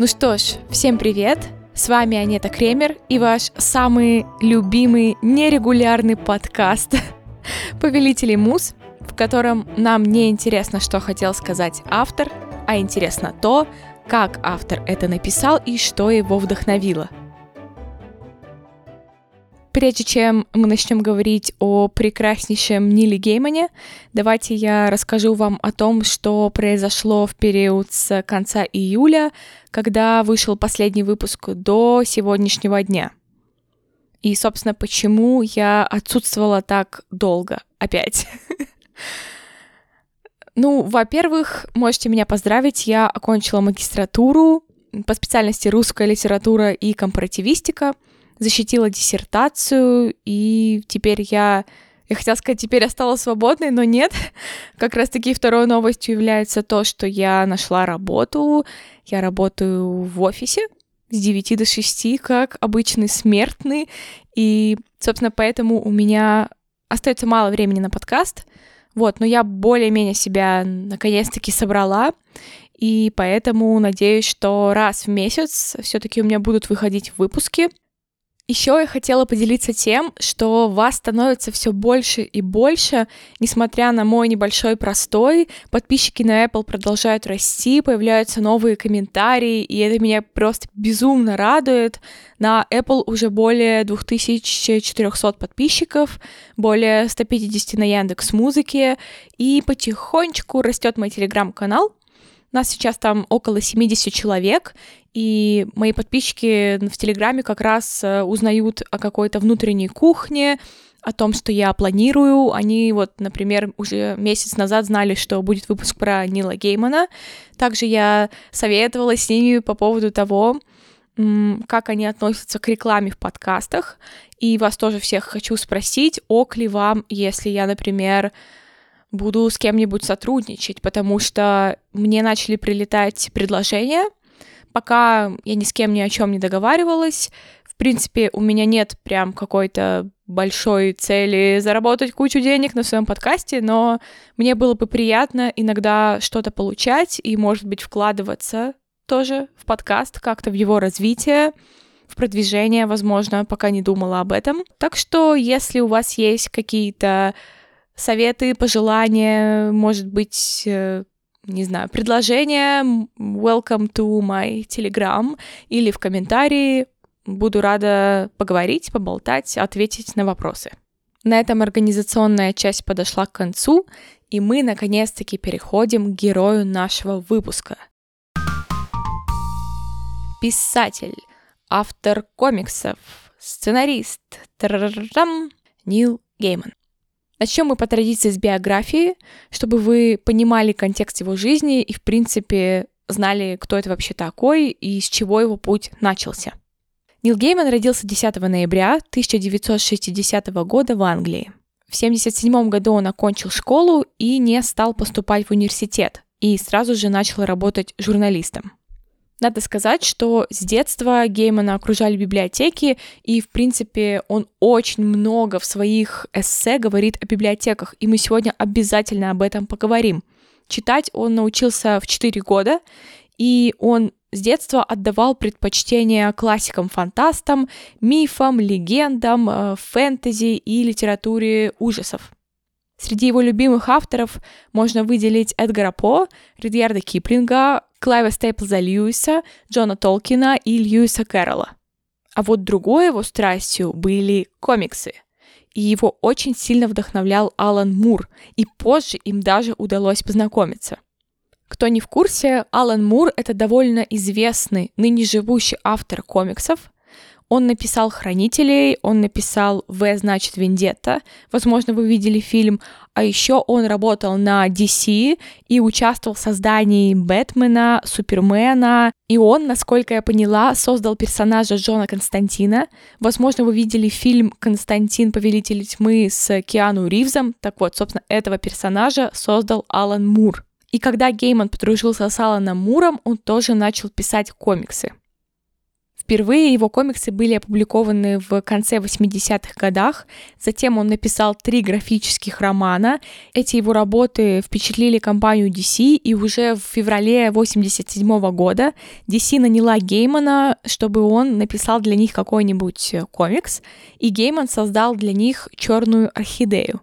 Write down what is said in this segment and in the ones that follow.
Ну что ж, всем привет! С вами Анета Кремер и ваш самый любимый нерегулярный подкаст «Повелители мус», в котором нам не интересно, что хотел сказать автор, а интересно то, как автор это написал и что его вдохновило – Прежде чем мы начнем говорить о прекраснейшем Ниле Геймане, давайте я расскажу вам о том, что произошло в период с конца июля, когда вышел последний выпуск до сегодняшнего дня. И, собственно, почему я отсутствовала так долго опять. Ну, во-первых, можете меня поздравить, я окончила магистратуру по специальности русская литература и компаративистика — защитила диссертацию, и теперь я... Я хотела сказать, теперь я стала свободной, но нет. Как раз-таки второй новостью является то, что я нашла работу. Я работаю в офисе с 9 до 6, как обычный смертный. И, собственно, поэтому у меня остается мало времени на подкаст. Вот, но я более-менее себя наконец-таки собрала. И поэтому надеюсь, что раз в месяц все-таки у меня будут выходить выпуски. Еще я хотела поделиться тем, что вас становится все больше и больше, несмотря на мой небольшой простой. Подписчики на Apple продолжают расти, появляются новые комментарии, и это меня просто безумно радует. На Apple уже более 2400 подписчиков, более 150 на Яндекс Музыке, и потихонечку растет мой телеграм-канал, нас сейчас там около 70 человек, и мои подписчики в Телеграме как раз э, узнают о какой-то внутренней кухне, о том, что я планирую. Они вот, например, уже месяц назад знали, что будет выпуск про Нила Геймана. Также я советовала с ними по поводу того, как они относятся к рекламе в подкастах. И вас тоже всех хочу спросить, ок ли вам, если я, например, буду с кем-нибудь сотрудничать, потому что мне начали прилетать предложения, пока я ни с кем ни о чем не договаривалась. В принципе, у меня нет прям какой-то большой цели заработать кучу денег на своем подкасте, но мне было бы приятно иногда что-то получать и, может быть, вкладываться тоже в подкаст, как-то в его развитие, в продвижение, возможно, пока не думала об этом. Так что, если у вас есть какие-то советы, пожелания, может быть, э, не знаю, предложения, welcome to my Telegram или в комментарии. Буду рада поговорить, поболтать, ответить на вопросы. На этом организационная часть подошла к концу, и мы наконец-таки переходим к герою нашего выпуска. Писатель, автор комиксов, сценарист, Нил Гейман. Начнем мы по традиции с биографии, чтобы вы понимали контекст его жизни и, в принципе, знали, кто это вообще такой и с чего его путь начался. Нил Гейман родился 10 ноября 1960 года в Англии. В 1977 году он окончил школу и не стал поступать в университет, и сразу же начал работать журналистом. Надо сказать, что с детства Геймана окружали библиотеки, и, в принципе, он очень много в своих эссе говорит о библиотеках, и мы сегодня обязательно об этом поговорим. Читать он научился в 4 года, и он с детства отдавал предпочтение классикам-фантастам, мифам, легендам, э, фэнтези и литературе ужасов. Среди его любимых авторов можно выделить Эдгара По, Ридьярда Киплинга, Клайва Стейплза Льюиса, Джона Толкина и Льюиса Кэрролла. А вот другой его страстью были комиксы. И его очень сильно вдохновлял Алан Мур, и позже им даже удалось познакомиться. Кто не в курсе, Алан Мур — это довольно известный, ныне живущий автор комиксов, он написал «Хранителей», он написал «В, значит, Вендетта», возможно, вы видели фильм, а еще он работал на DC и участвовал в создании Бэтмена, Супермена, и он, насколько я поняла, создал персонажа Джона Константина. Возможно, вы видели фильм «Константин. Повелитель тьмы» с Киану Ривзом. Так вот, собственно, этого персонажа создал Алан Мур. И когда Гейман подружился с Аланом Муром, он тоже начал писать комиксы. Впервые его комиксы были опубликованы в конце 80-х годах, затем он написал три графических романа. Эти его работы впечатлили компанию DC, и уже в феврале 87 года DC наняла Геймана, чтобы он написал для них какой-нибудь комикс, и Гейман создал для них черную орхидею.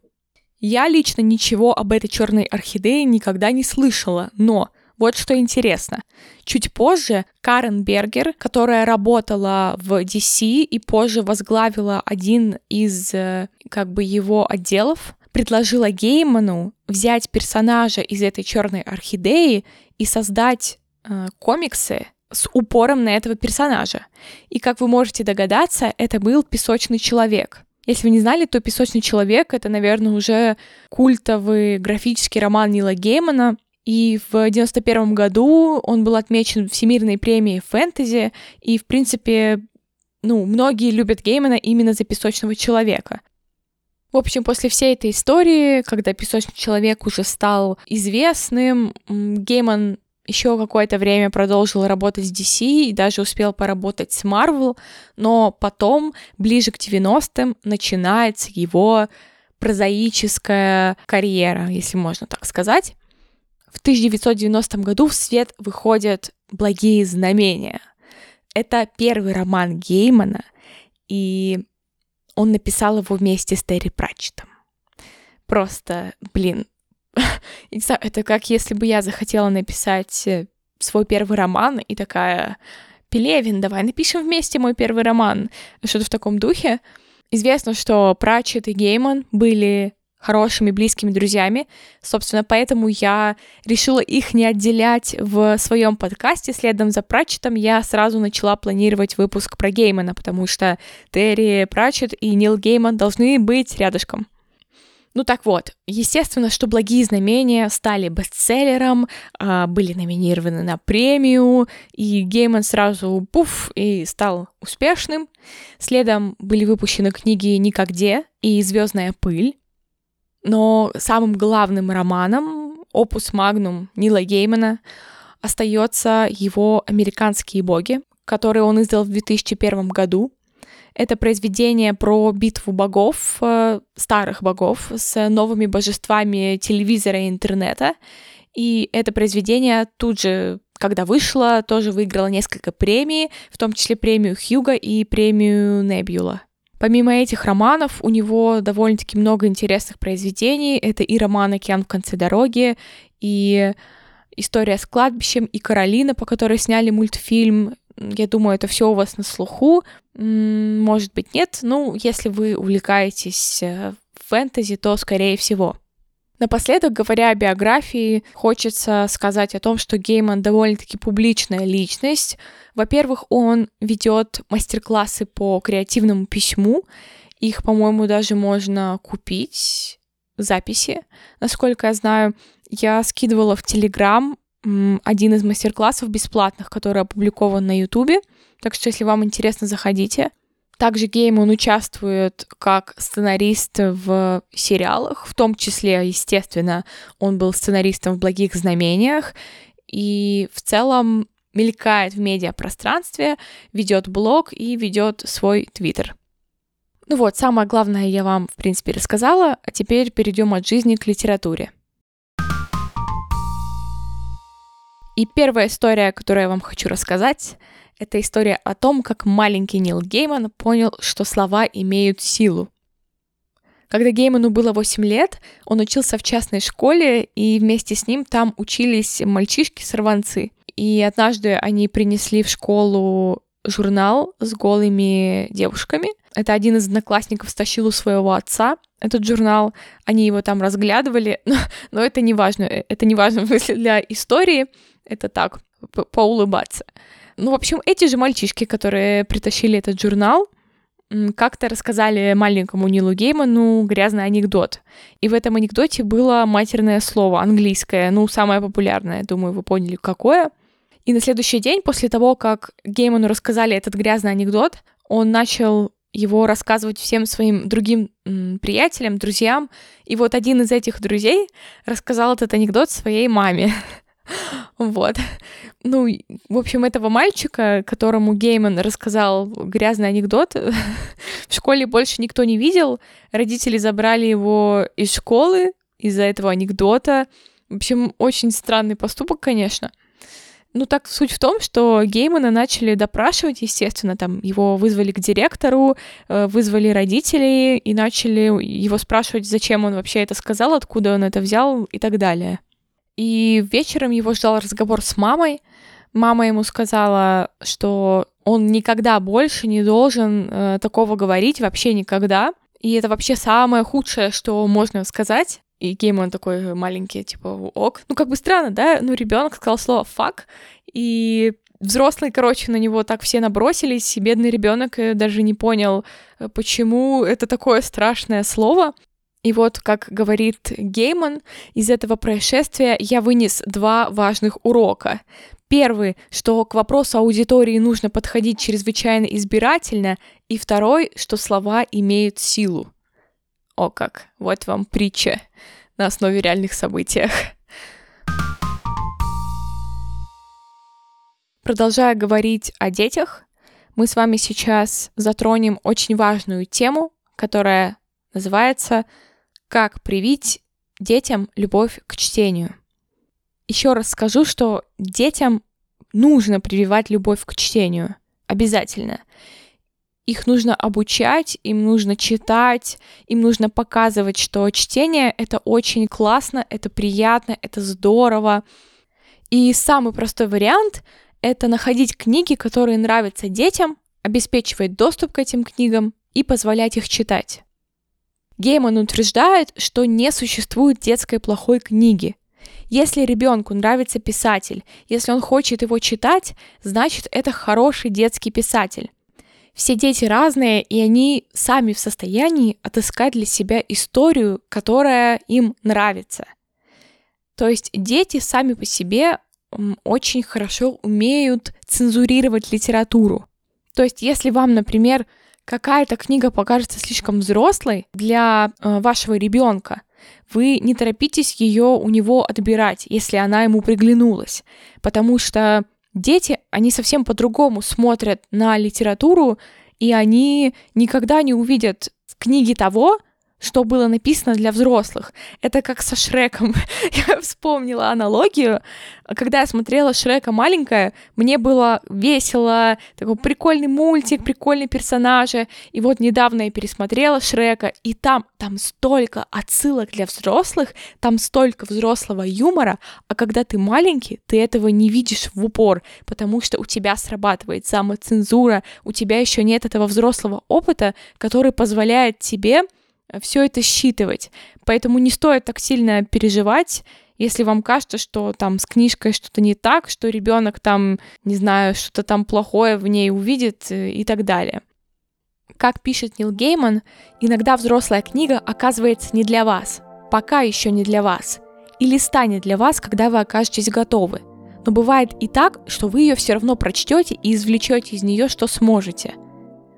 Я лично ничего об этой черной орхидее никогда не слышала, но вот что интересно. Чуть позже Карен Бергер, которая работала в DC и позже возглавила один из э, как бы его отделов, предложила Гейману взять персонажа из этой черной орхидеи и создать э, комиксы с упором на этого персонажа. И как вы можете догадаться, это был песочный человек. Если вы не знали, то «Песочный человек» — это, наверное, уже культовый графический роман Нила Геймана, и в 91 году он был отмечен Всемирной премией фэнтези, и, в принципе, ну, многие любят Геймана именно за «Песочного человека». В общем, после всей этой истории, когда «Песочный человек» уже стал известным, Гейман еще какое-то время продолжил работать с DC и даже успел поработать с Marvel, но потом, ближе к 90-м, начинается его прозаическая карьера, если можно так сказать. В 1990 году в свет выходят «Благие знамения». Это первый роман Геймана, и он написал его вместе с Терри Пратчетом. Просто, блин, это как если бы я захотела написать э, свой первый роман и такая, Пелевин, давай напишем вместе мой первый роман. Что-то в таком духе. Известно, что Пратчет и Гейман были хорошими, близкими друзьями. Собственно, поэтому я решила их не отделять в своем подкасте. Следом за Пратчетом я сразу начала планировать выпуск про Геймана, потому что Терри Пратчет и Нил Гейман должны быть рядышком. Ну так вот, естественно, что «Благие знамения» стали бестселлером, а, были номинированы на премию, и Гейман сразу пуф и стал успешным. Следом были выпущены книги «Никогде» и «Звездная пыль». Но самым главным романом, опус магнум Нила Геймана, остается его «Американские боги», который он издал в 2001 году. Это произведение про битву богов, э, старых богов, с новыми божествами телевизора и интернета. И это произведение тут же, когда вышло, тоже выиграло несколько премий, в том числе премию Хьюга и премию Небюла. Помимо этих романов, у него довольно-таки много интересных произведений. Это и роман «Океан в конце дороги», и «История с кладбищем», и «Каролина», по которой сняли мультфильм. Я думаю, это все у вас на слуху. Может быть, нет. Ну, если вы увлекаетесь э, фэнтези, то скорее всего. Напоследок, говоря о биографии, хочется сказать о том, что Гейман довольно-таки публичная личность. Во-первых, он ведет мастер-классы по креативному письму. Их, по-моему, даже можно купить записи. Насколько я знаю, я скидывала в Телеграм один из мастер-классов бесплатных, который опубликован на Ютубе. Так что, если вам интересно, заходите. Также Гейман участвует как сценарист в сериалах, в том числе, естественно, он был сценаристом в «Благих знамениях», и в целом мелькает в медиапространстве, ведет блог и ведет свой твиттер. Ну вот, самое главное я вам, в принципе, рассказала, а теперь перейдем от жизни к литературе. И первая история, которую я вам хочу рассказать, это история о том, как маленький Нил Гейман понял, что слова имеют силу. Когда Гейману было 8 лет, он учился в частной школе, и вместе с ним там учились мальчишки-сорванцы. И однажды они принесли в школу журнал с голыми девушками. Это один из одноклассников стащил у своего отца этот журнал. Они его там разглядывали, но, но это не важно. Это не важно для истории. Это так, по поулыбаться. Ну, в общем, эти же мальчишки, которые притащили этот журнал, как-то рассказали маленькому Нилу Гейману грязный анекдот. И в этом анекдоте было матерное слово, английское, ну, самое популярное, думаю, вы поняли, какое. И на следующий день, после того, как Гейману рассказали этот грязный анекдот, он начал его рассказывать всем своим другим приятелям, друзьям. И вот один из этих друзей рассказал этот анекдот своей маме. Вот. Ну, в общем, этого мальчика, которому Гейман рассказал грязный анекдот, в школе больше никто не видел. Родители забрали его из школы из-за этого анекдота. В общем, очень странный поступок, конечно. Ну, так суть в том, что Геймана начали допрашивать, естественно, там его вызвали к директору, э, вызвали родителей и начали его спрашивать, зачем он вообще это сказал, откуда он это взял и так далее. И вечером его ждал разговор с мамой. Мама ему сказала, что он никогда больше не должен э, такого говорить, вообще никогда. И это вообще самое худшее, что можно сказать. И Геймон такой маленький, типа, ок. Ну, как бы странно, да? Ну, ребенок сказал слово фак, и взрослые, короче, на него так все набросились, и бедный ребенок э, даже не понял, э, почему это такое страшное слово. И вот, как говорит Гейман, из этого происшествия я вынес два важных урока. Первый, что к вопросу аудитории нужно подходить чрезвычайно избирательно, и второй, что слова имеют силу. О как, вот вам притча на основе реальных событиях. Продолжая говорить о детях, мы с вами сейчас затронем очень важную тему, которая называется «Как привить детям любовь к чтению». Еще раз скажу, что детям нужно прививать любовь к чтению. Обязательно их нужно обучать, им нужно читать, им нужно показывать, что чтение — это очень классно, это приятно, это здорово. И самый простой вариант — это находить книги, которые нравятся детям, обеспечивать доступ к этим книгам и позволять их читать. Гейман утверждает, что не существует детской плохой книги. Если ребенку нравится писатель, если он хочет его читать, значит это хороший детский писатель. Все дети разные, и они сами в состоянии отыскать для себя историю, которая им нравится. То есть дети сами по себе очень хорошо умеют цензурировать литературу. То есть если вам, например, какая-то книга покажется слишком взрослой для э, вашего ребенка, вы не торопитесь ее у него отбирать, если она ему приглянулась, потому что дети, они совсем по-другому смотрят на литературу, и они никогда не увидят в книге того, что было написано для взрослых. Это как со Шреком. я вспомнила аналогию. Когда я смотрела Шрека маленькая, мне было весело, такой прикольный мультик, прикольные персонажи. И вот недавно я пересмотрела Шрека, и там, там столько отсылок для взрослых, там столько взрослого юмора, а когда ты маленький, ты этого не видишь в упор, потому что у тебя срабатывает самоцензура, у тебя еще нет этого взрослого опыта, который позволяет тебе все это считывать. Поэтому не стоит так сильно переживать, если вам кажется, что там с книжкой что-то не так, что ребенок там, не знаю, что-то там плохое в ней увидит э, и так далее. Как пишет Нил Гейман, иногда взрослая книга оказывается не для вас, пока еще не для вас, или станет для вас, когда вы окажетесь готовы. Но бывает и так, что вы ее все равно прочтете и извлечете из нее, что сможете –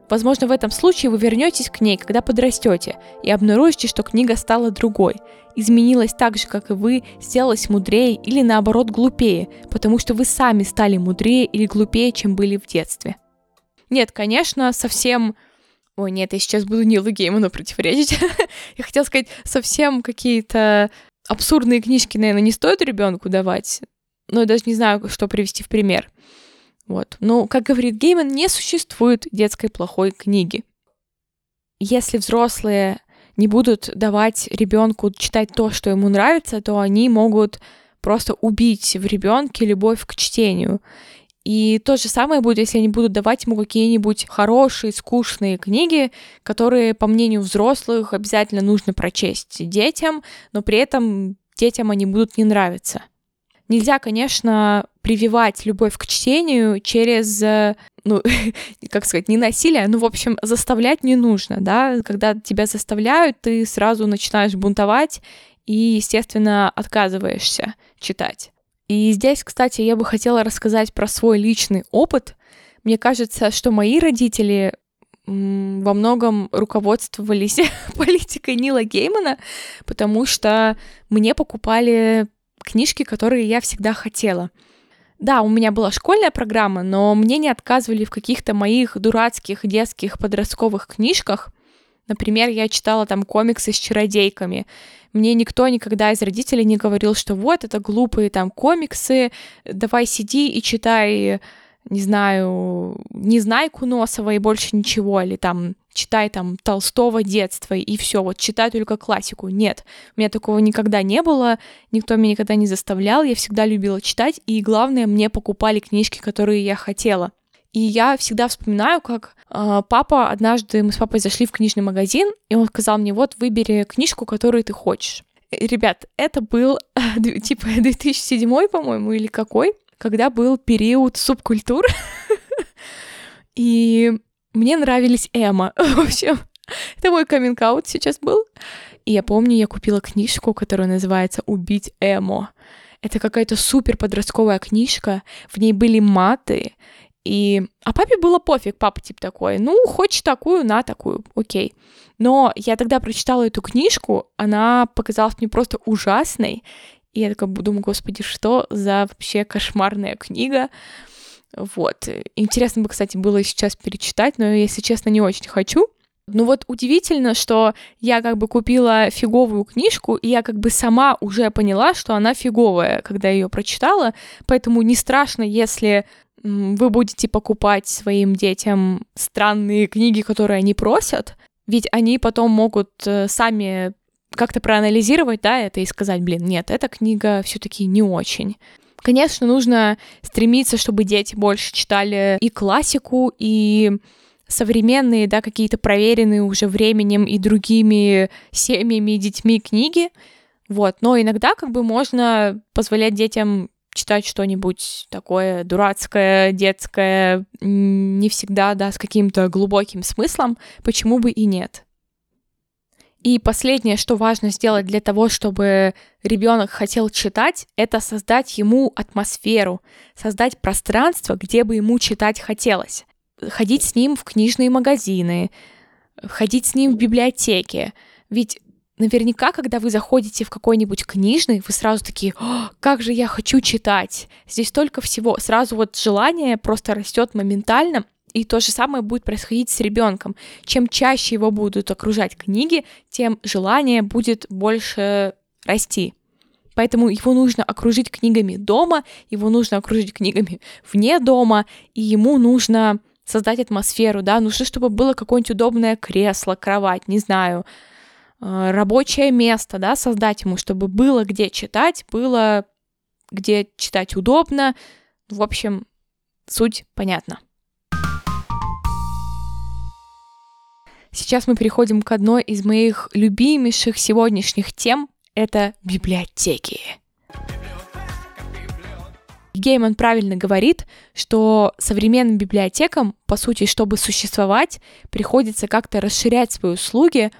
Возможно, в этом случае вы вернетесь к ней, когда подрастете, и обнаружите, что книга стала другой, изменилась так же, как и вы, сделалась мудрее или наоборот глупее, потому что вы сами стали мудрее или глупее, чем были в детстве. Нет, конечно, совсем... Ой, нет, я сейчас буду Нилу Гейману противоречить. я хотела сказать, совсем какие-то абсурдные книжки, наверное, не стоит ребенку давать. Но я даже не знаю, что привести в пример. Вот. Но, как говорит Гейман, не существует детской плохой книги. Если взрослые не будут давать ребенку читать то, что ему нравится, то они могут просто убить в ребенке любовь к чтению. И то же самое будет, если они будут давать ему какие-нибудь хорошие, скучные книги, которые, по мнению взрослых, обязательно нужно прочесть детям, но при этом детям они будут не нравиться. Нельзя, конечно, прививать любовь к чтению через, э, ну, как сказать, не насилие, ну, в общем, заставлять не нужно, да, когда тебя заставляют, ты сразу начинаешь бунтовать и, естественно, отказываешься читать. И здесь, кстати, я бы хотела рассказать про свой личный опыт. Мне кажется, что мои родители во многом руководствовались политикой Нила Геймана, потому что мне покупали книжки, которые я всегда хотела. Да, у меня была школьная программа, но мне не отказывали в каких-то моих дурацких детских подростковых книжках. Например, я читала там комиксы с чародейками. Мне никто никогда из родителей не говорил, что вот это глупые там комиксы, давай сиди и читай не знаю, не знай Куносова и больше ничего, или там читай там Толстого детства и все, вот читай только классику. Нет, у меня такого никогда не было, никто меня никогда не заставлял, я всегда любила читать, и главное, мне покупали книжки, которые я хотела. И я всегда вспоминаю, как э, папа однажды мы с папой зашли в книжный магазин, и он сказал мне: вот выбери книжку, которую ты хочешь. Ребят, это был типа 2007, по-моему, или какой когда был период субкультур, и мне нравились эмо. В общем, это мой каминг сейчас был. И я помню, я купила книжку, которая называется «Убить эмо». Это какая-то супер подростковая книжка, в ней были маты, и... А папе было пофиг, папа типа такой, ну, хочешь такую, на такую, окей. Но я тогда прочитала эту книжку, она показалась мне просто ужасной, и я такая думаю, господи, что за вообще кошмарная книга. Вот. Интересно бы, кстати, было сейчас перечитать, но, если честно, не очень хочу. Ну вот удивительно, что я как бы купила фиговую книжку, и я как бы сама уже поняла, что она фиговая, когда ее прочитала, поэтому не страшно, если вы будете покупать своим детям странные книги, которые они просят, ведь они потом могут э, сами как-то проанализировать, да, это и сказать, блин, нет, эта книга все-таки не очень. Конечно, нужно стремиться, чтобы дети больше читали и классику, и современные, да, какие-то проверенные уже временем и другими семьями и детьми книги, вот, но иногда как бы можно позволять детям читать что-нибудь такое дурацкое, детское, не всегда, да, с каким-то глубоким смыслом, почему бы и нет. И последнее, что важно сделать для того, чтобы ребенок хотел читать, это создать ему атмосферу, создать пространство, где бы ему читать хотелось. Ходить с ним в книжные магазины, ходить с ним в библиотеке. Ведь наверняка, когда вы заходите в какой-нибудь книжный, вы сразу такие, как же я хочу читать. Здесь столько всего. Сразу вот желание просто растет моментально, и то же самое будет происходить с ребенком. Чем чаще его будут окружать книги, тем желание будет больше расти. Поэтому его нужно окружить книгами дома, его нужно окружить книгами вне дома, и ему нужно создать атмосферу, да, нужно, чтобы было какое-нибудь удобное кресло, кровать, не знаю, э, рабочее место, да, создать ему, чтобы было где читать, было где читать удобно. В общем, суть понятна. Сейчас мы переходим к одной из моих любимейших сегодняшних тем. Это библиотеки. Гейман правильно говорит, что современным библиотекам, по сути, чтобы существовать, приходится как-то расширять свои услуги,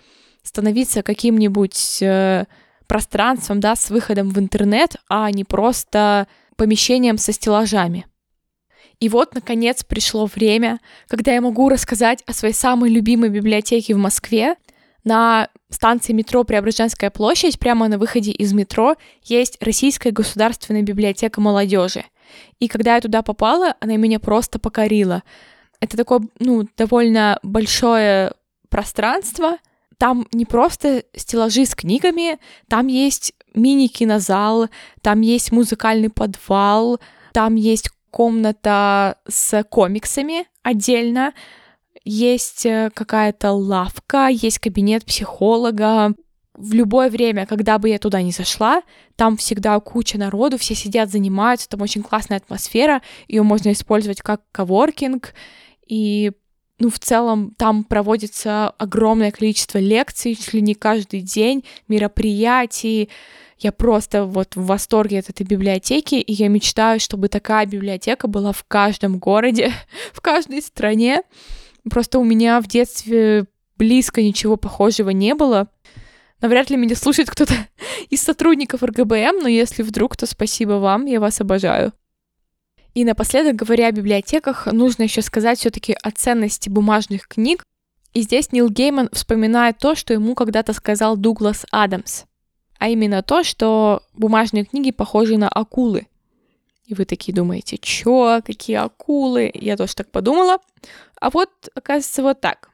становиться каким-нибудь э, пространством, да, с выходом в интернет, а не просто помещением со стеллажами. И вот, наконец, пришло время, когда я могу рассказать о своей самой любимой библиотеке в Москве. На станции метро Преображенская площадь, прямо на выходе из метро, есть Российская государственная библиотека молодежи. И когда я туда попала, она меня просто покорила. Это такое, ну, довольно большое пространство. Там не просто стеллажи с книгами, там есть мини-кинозал, там есть музыкальный подвал, там есть комната с комиксами отдельно, есть э, какая-то лавка, есть кабинет психолога. В любое время, когда бы я туда не зашла, там всегда куча народу, все сидят, занимаются, там очень классная атмосфера, ее можно использовать как коворкинг, и ну, в целом там проводится огромное количество лекций, чуть ли не каждый день, мероприятий, я просто вот в восторге от этой библиотеки, и я мечтаю, чтобы такая библиотека была в каждом городе, в каждой стране. Просто у меня в детстве близко ничего похожего не было. Навряд ли меня слушает кто-то из сотрудников РГБМ, но если вдруг, то спасибо вам, я вас обожаю. И напоследок, говоря о библиотеках, нужно еще сказать все-таки о ценности бумажных книг. И здесь Нил Гейман вспоминает то, что ему когда-то сказал Дуглас Адамс. А именно то, что бумажные книги похожи на акулы. И вы такие думаете, чё, какие акулы? Я тоже так подумала. А вот, оказывается, вот так.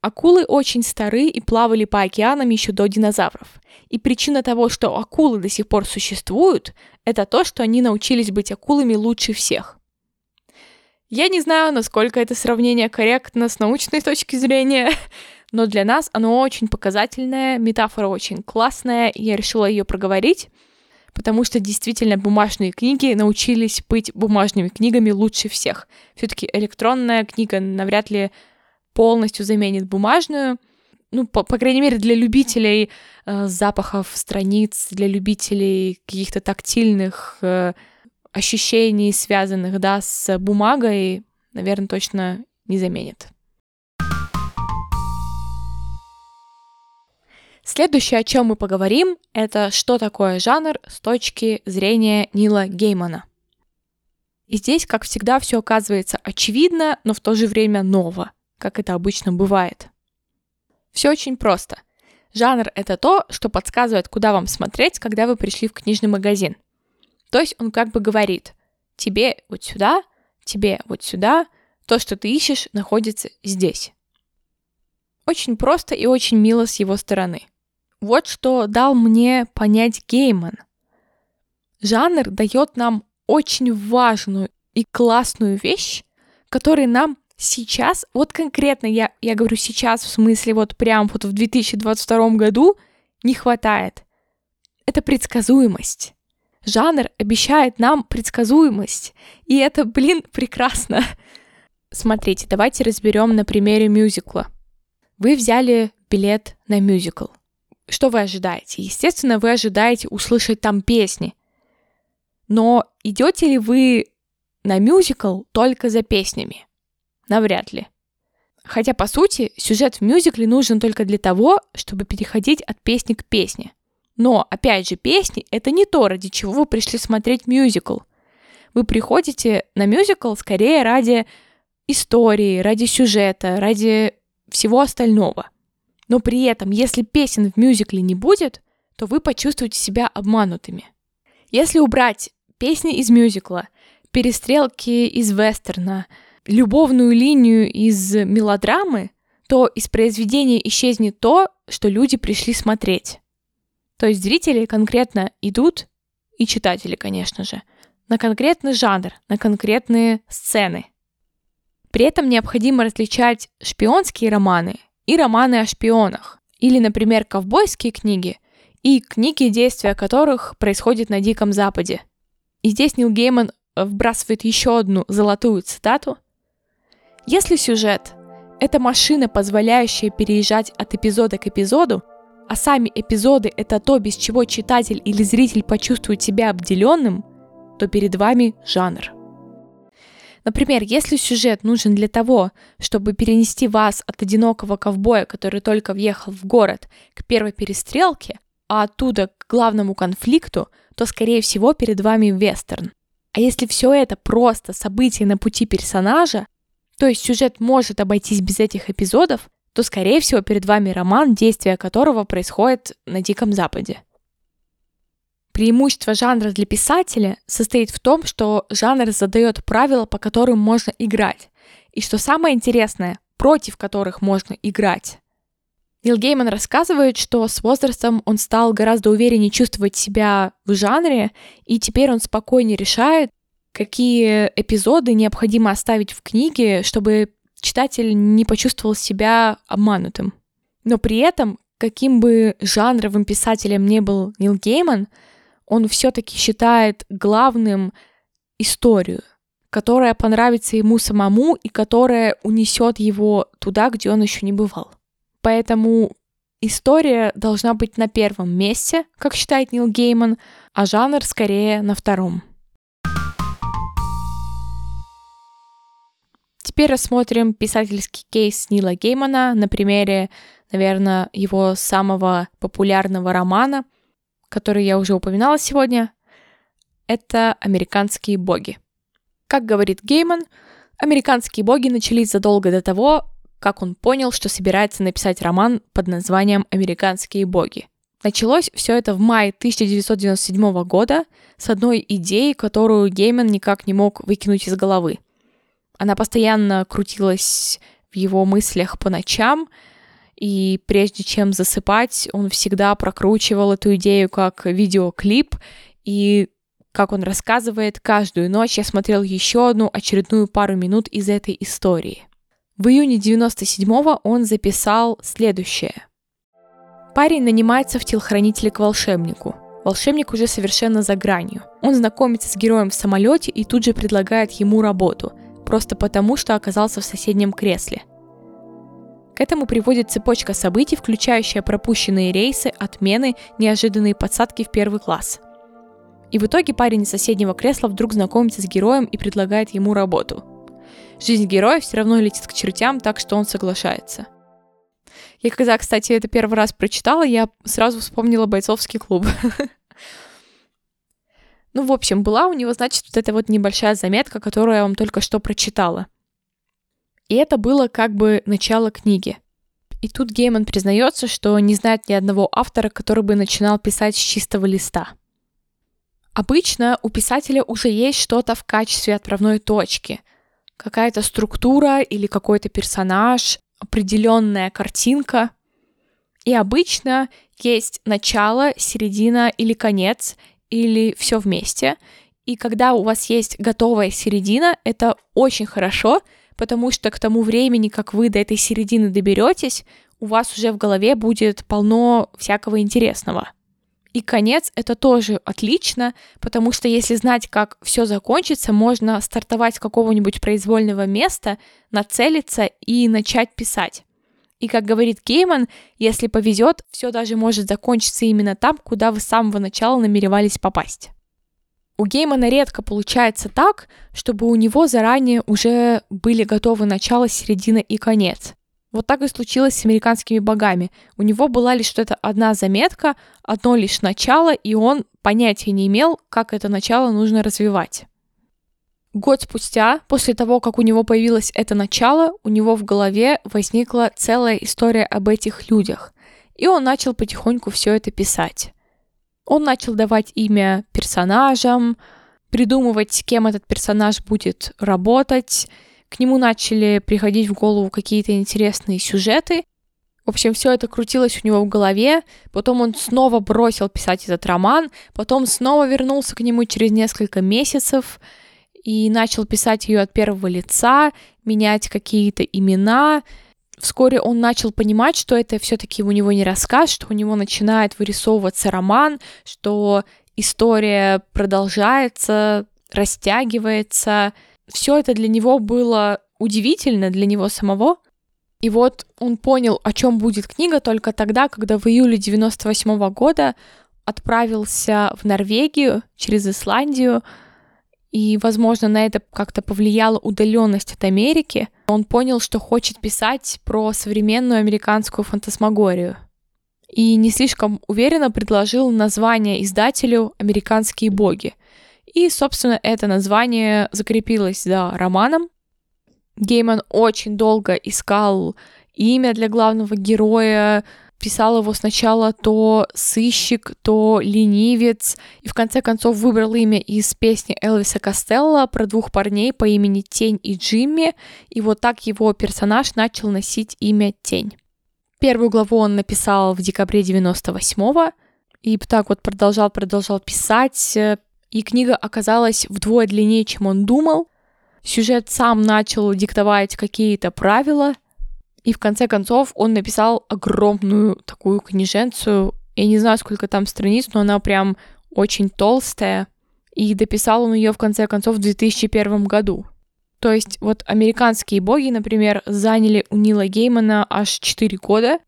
Акулы очень стары и плавали по океанам еще до динозавров. И причина того, что акулы до сих пор существуют, это то, что они научились быть акулами лучше всех. Я не знаю, насколько это сравнение корректно с научной точки зрения, но для нас оно очень показательное, метафора очень классная, и я решила ее проговорить, потому что действительно бумажные книги научились быть бумажными книгами лучше всех. Все-таки электронная книга навряд ли полностью заменит бумажную. Ну, по, по крайней мере, для любителей э, запахов страниц, для любителей каких-то тактильных э, ощущений, связанных, да, с бумагой, наверное, точно не заменит. Следующее, о чем мы поговорим, это что такое жанр с точки зрения Нила Геймана. И здесь, как всегда, все оказывается очевидно, но в то же время ново, как это обычно бывает. Все очень просто. Жанр — это то, что подсказывает, куда вам смотреть, когда вы пришли в книжный магазин. То есть он как бы говорит, тебе вот сюда, тебе вот сюда, то, что ты ищешь, находится здесь. Очень просто и очень мило с его стороны — вот что дал мне понять Гейман. Жанр дает нам очень важную и классную вещь, которой нам сейчас, вот конкретно я, я говорю сейчас, в смысле вот прям вот в 2022 году не хватает. Это предсказуемость. Жанр обещает нам предсказуемость. И это, блин, прекрасно. Смотрите, давайте разберем на примере мюзикла. Вы взяли билет на мюзикл. Что вы ожидаете? Естественно, вы ожидаете услышать там песни. Но идете ли вы на мюзикл только за песнями? Навряд ли. Хотя, по сути, сюжет в мюзикле нужен только для того, чтобы переходить от песни к песне. Но, опять же, песни — это не то, ради чего вы пришли смотреть мюзикл. Вы приходите на мюзикл скорее ради истории, ради сюжета, ради всего остального — но при этом, если песен в мюзикле не будет, то вы почувствуете себя обманутыми. Если убрать песни из мюзикла, перестрелки из вестерна, любовную линию из мелодрамы, то из произведения исчезнет то, что люди пришли смотреть. То есть зрители конкретно идут, и читатели, конечно же, на конкретный жанр, на конкретные сцены. При этом необходимо различать шпионские романы и романы о шпионах, или, например, ковбойские книги и книги, действия которых происходят на Диком Западе. И здесь Нил Гейман вбрасывает еще одну золотую цитату. Если сюжет — это машина, позволяющая переезжать от эпизода к эпизоду, а сами эпизоды — это то, без чего читатель или зритель почувствует себя обделенным, то перед вами жанр — Например, если сюжет нужен для того, чтобы перенести вас от одинокого ковбоя, который только въехал в город, к первой перестрелке, а оттуда к главному конфликту, то, скорее всего, перед вами вестерн. А если все это просто события на пути персонажа, то есть сюжет может обойтись без этих эпизодов, то, скорее всего, перед вами роман, действие которого происходит на Диком Западе. Преимущество жанра для писателя состоит в том, что жанр задает правила, по которым можно играть. И что самое интересное, против которых можно играть. Нил Гейман рассказывает, что с возрастом он стал гораздо увереннее чувствовать себя в жанре, и теперь он спокойнее решает, какие эпизоды необходимо оставить в книге, чтобы читатель не почувствовал себя обманутым. Но при этом, каким бы жанровым писателем не был Нил Гейман, он все-таки считает главным историю, которая понравится ему самому и которая унесет его туда, где он еще не бывал. Поэтому история должна быть на первом месте, как считает Нил Гейман, а жанр скорее на втором. Теперь рассмотрим писательский кейс Нила Геймана на примере, наверное, его самого популярного романа — который я уже упоминала сегодня, это «Американские боги». Как говорит Гейман, «Американские боги» начались задолго до того, как он понял, что собирается написать роман под названием «Американские боги». Началось все это в мае 1997 года с одной идеей, которую Гейман никак не мог выкинуть из головы. Она постоянно крутилась в его мыслях по ночам, и прежде чем засыпать, он всегда прокручивал эту идею как видеоклип, и как он рассказывает, каждую ночь я смотрел еще одну очередную пару минут из этой истории. В июне 97-го он записал следующее. Парень нанимается в телохранителе к волшебнику. Волшебник уже совершенно за гранью. Он знакомится с героем в самолете и тут же предлагает ему работу, просто потому, что оказался в соседнем кресле. К этому приводит цепочка событий, включающая пропущенные рейсы, отмены, неожиданные подсадки в первый класс. И в итоге парень из соседнего кресла вдруг знакомится с героем и предлагает ему работу. Жизнь героя все равно летит к чертям, так что он соглашается. Я когда, кстати, это первый раз прочитала, я сразу вспомнила бойцовский клуб. Ну, в общем, была у него, значит, вот эта вот небольшая заметка, которую я вам только что прочитала. И это было как бы начало книги. И тут Гейман признается, что не знает ни одного автора, который бы начинал писать с чистого листа. Обычно у писателя уже есть что-то в качестве отправной точки, какая-то структура или какой-то персонаж, определенная картинка. И обычно есть начало, середина или конец, или все вместе. И когда у вас есть готовая середина, это очень хорошо, потому что к тому времени, как вы до этой середины доберетесь, у вас уже в голове будет полно всякого интересного. И конец это тоже отлично, потому что если знать, как все закончится, можно стартовать с какого-нибудь произвольного места, нацелиться и начать писать. И как говорит Кейман, если повезет, все даже может закончиться именно там, куда вы с самого начала намеревались попасть. У Геймана редко получается так, чтобы у него заранее уже были готовы начало, середина и конец. Вот так и случилось с американскими богами. У него была лишь что-то одна заметка, одно лишь начало, и он понятия не имел, как это начало нужно развивать. Год спустя, после того, как у него появилось это начало, у него в голове возникла целая история об этих людях, и он начал потихоньку все это писать. Он начал давать имя персонажам, придумывать, кем этот персонаж будет работать, к нему начали приходить в голову какие-то интересные сюжеты. В общем, все это крутилось у него в голове. Потом он снова бросил писать этот роман, потом снова вернулся к нему через несколько месяцев и начал писать ее от первого лица, менять какие-то имена. Вскоре он начал понимать, что это все-таки у него не рассказ, что у него начинает вырисовываться роман, что история продолжается, растягивается, все это для него было удивительно, для него самого. И вот он понял, о чем будет книга только тогда, когда в июле 98 -го года отправился в Норвегию через Исландию, и, возможно, на это как-то повлияла удаленность от Америки. Он понял, что хочет писать про современную американскую фантасмагорию. И не слишком уверенно предложил название издателю «Американские боги», и, собственно, это название закрепилось за романом. Гейман очень долго искал имя для главного героя, писал его сначала то сыщик, то ленивец, и в конце концов выбрал имя из песни Элвиса Костелла про двух парней по имени Тень и Джимми, и вот так его персонаж начал носить имя Тень. Первую главу он написал в декабре 98-го, и так вот продолжал, продолжал писать, и книга оказалась вдвое длиннее, чем он думал. Сюжет сам начал диктовать какие-то правила, и в конце концов он написал огромную такую книженцию. Я не знаю, сколько там страниц, но она прям очень толстая. И дописал он ее в конце концов в 2001 году. То есть вот американские боги, например, заняли у Нила Геймана аж 4 года.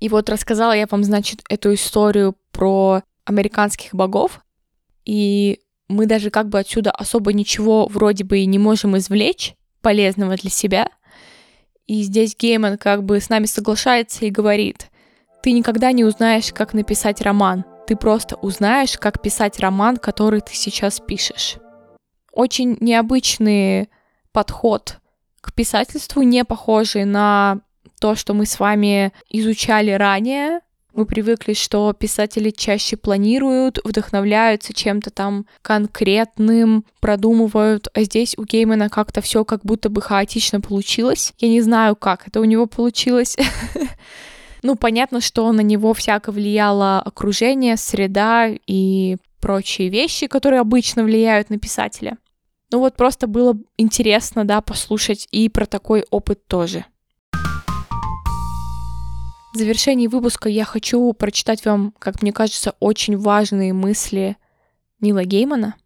И вот рассказала я вам, значит, эту историю про американских богов. И мы даже как бы отсюда особо ничего вроде бы и не можем извлечь полезного для себя. И здесь Гейман как бы с нами соглашается и говорит, ты никогда не узнаешь, как написать роман, ты просто узнаешь, как писать роман, который ты сейчас пишешь. Очень необычный подход к писательству, не похожий на то, что мы с вами изучали ранее, Мы привыкли, что писатели чаще планируют, вдохновляются чем-то там конкретным, продумывают, а здесь у Геймана как-то все как будто бы хаотично получилось. Я не знаю, как это у него получилось. Ну, понятно, что на него всяко влияло окружение, среда и прочие вещи, которые обычно влияют на писателя. Ну вот просто было интересно, да, послушать и про такой опыт тоже. В завершении выпуска я хочу прочитать вам, как мне кажется, очень важные мысли Нила Геймана.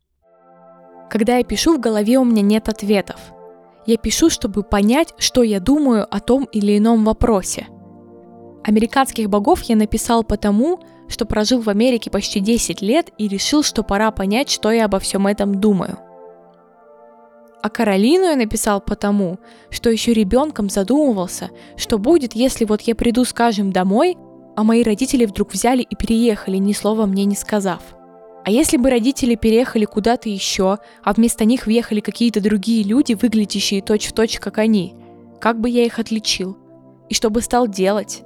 Когда я пишу, в голове у меня нет ответов. Я пишу, чтобы понять, что я думаю о том или ином вопросе. Американских богов я написал потому, что прожил в Америке почти 10 лет и решил, что пора понять, что я обо всем этом думаю – а Каролину я написал потому, что еще ребенком задумывался, что будет, если вот я приду, скажем, домой, а мои родители вдруг взяли и переехали, ни слова мне не сказав. А если бы родители переехали куда-то еще, а вместо них въехали какие-то другие люди, выглядящие точь-в-точь, как они, как бы я их отличил? И что бы стал делать?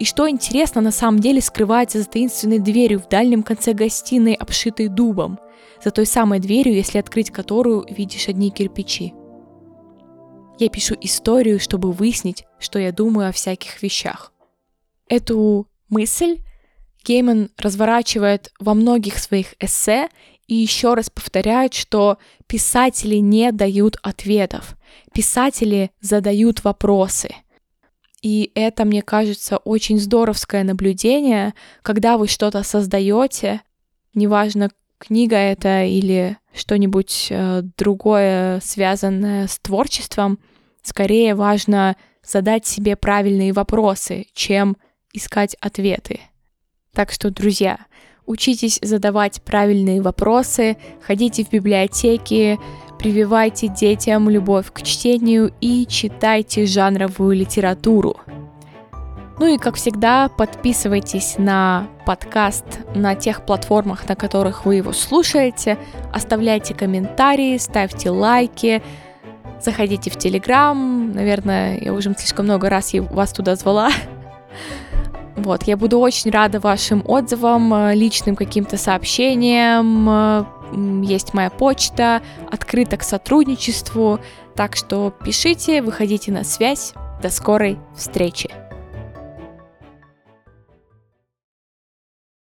И что интересно на самом деле скрывается за таинственной дверью в дальнем конце гостиной, обшитой дубом – за той самой дверью, если открыть которую видишь одни кирпичи. Я пишу историю, чтобы выяснить, что я думаю о всяких вещах. Эту мысль Гейман разворачивает во многих своих эссе и еще раз повторяет, что писатели не дают ответов, писатели задают вопросы. И это, мне кажется, очень здоровское наблюдение, когда вы что-то создаете, неважно, книга это или что-нибудь э, другое, связанное с творчеством, скорее важно задать себе правильные вопросы, чем искать ответы. Так что, друзья, учитесь задавать правильные вопросы, ходите в библиотеки, прививайте детям любовь к чтению и читайте жанровую литературу. Ну и, как всегда, подписывайтесь на подкаст на тех платформах, на которых вы его слушаете, оставляйте комментарии, ставьте лайки, заходите в Телеграм, наверное, я уже слишком много раз вас туда звала. Вот, я буду очень рада вашим отзывам, личным каким-то сообщениям. Есть моя почта, открыта к сотрудничеству. Так что пишите, выходите на связь. До скорой встречи!